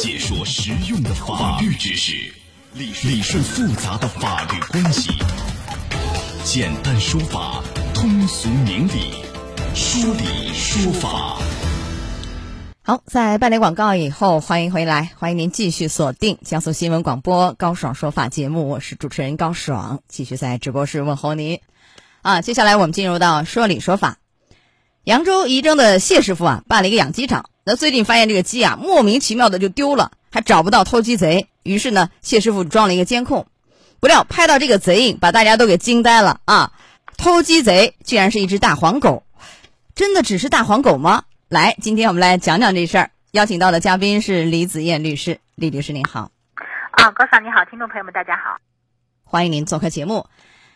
解说实用的法律知识，理理顺复杂的法律关系，简单说法，通俗明理，说理说法。好，在半点广告以后，欢迎回来，欢迎您继续锁定江苏新闻广播高爽说法节目，我是主持人高爽，继续在直播室问候您。啊，接下来我们进入到说理说法。扬州仪征的谢师傅啊，办了一个养鸡场。那最近发现这个鸡啊，莫名其妙的就丢了，还找不到偷鸡贼。于是呢，谢师傅装了一个监控，不料拍到这个贼影，把大家都给惊呆了啊！偷鸡贼竟然是一只大黄狗，真的只是大黄狗吗？来，今天我们来讲讲这事儿。邀请到的嘉宾是李子燕律师，李律师您好。啊，高嫂你好，听众朋友们大家好，欢迎您做客节目。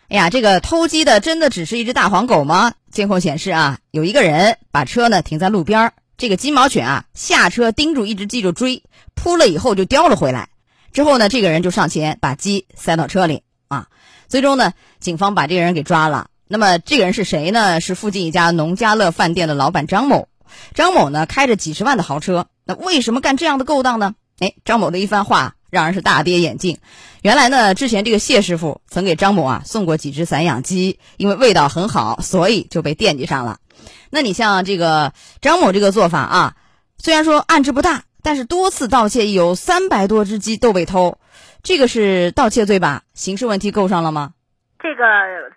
哎呀，这个偷鸡的真的只是一只大黄狗吗？监控显示啊，有一个人把车呢停在路边儿，这个金毛犬啊下车盯住一只鸡就追，扑了以后就叼了回来。之后呢，这个人就上前把鸡塞到车里啊。最终呢，警方把这个人给抓了。那么这个人是谁呢？是附近一家农家乐饭店的老板张某。张某呢开着几十万的豪车，那为什么干这样的勾当呢？哎，张某的一番话。让人是大跌眼镜。原来呢，之前这个谢师傅曾给张某啊送过几只散养鸡，因为味道很好，所以就被惦记上了。那你像这个张某这个做法啊，虽然说案值不大，但是多次盗窃有三百多只鸡都被偷，这个是盗窃罪吧？刑事问题够上了吗？这个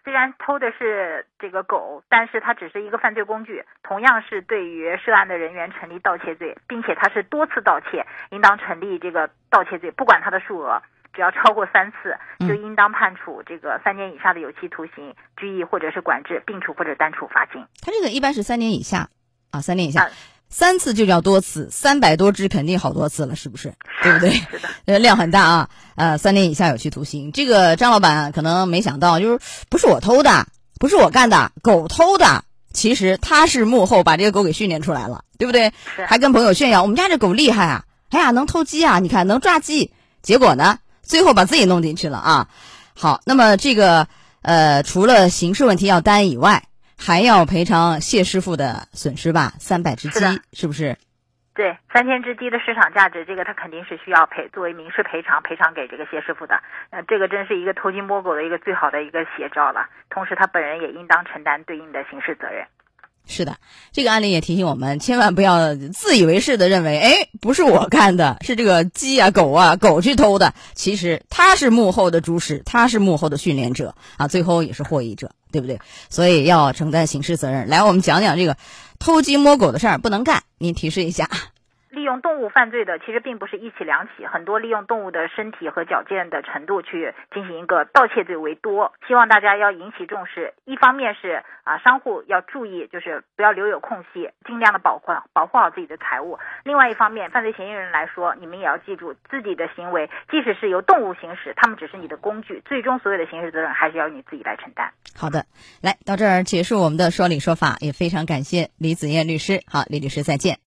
虽然偷的是这个狗，但是它只是一个犯罪工具，同样是对于涉案的人员成立盗窃罪，并且它是多次盗窃，应当成立这个盗窃罪。不管它的数额，只要超过三次，就应当判处这个三年以下的有期徒刑、拘役或者是管制，并处或者单处罚金。他这个一般是三年以下啊，三年以下。三次就叫多次，三百多只肯定好多次了，是不是？对不对？是的，呃，量很大啊。呃，三年以下有期徒刑。这个张老板可能没想到，就是不是我偷的，不是我干的，狗偷的。其实他是幕后把这个狗给训练出来了，对不对？还跟朋友炫耀我们家这狗厉害啊！哎呀，能偷鸡啊！你看能抓鸡。结果呢，最后把自己弄进去了啊。好，那么这个呃，除了刑事问题要担以外。还要赔偿谢师傅的损失吧？三百只鸡是不是？对，三千只鸡的市场价值，这个他肯定是需要赔作为民事赔偿赔偿给这个谢师傅的。呃，这个真是一个偷鸡摸狗的一个最好的一个写照了。同时，他本人也应当承担对应的刑事责任。是的，这个案例也提醒我们，千万不要自以为是的认为，哎，不是我干的，是这个鸡啊、狗啊、狗去偷的。其实他是幕后的主使，他是幕后的训练者啊，最后也是获益者，对不对？所以要承担刑事责任。来，我们讲讲这个偷鸡摸狗的事儿，不能干。您提示一下。利用动物犯罪的其实并不是一起两起，很多利用动物的身体和矫健的程度去进行一个盗窃罪为多。希望大家要引起重视，一方面是啊商户要注意，就是不要留有空隙，尽量的保护保护好自己的财物。另外一方面，犯罪嫌疑人来说，你们也要记住自己的行为，即使是由动物行使，他们只是你的工具，最终所有的刑事责任还是要你自己来承担。好的，来到这儿结束我们的说理说法，也非常感谢李子燕律师。好，李律师再见。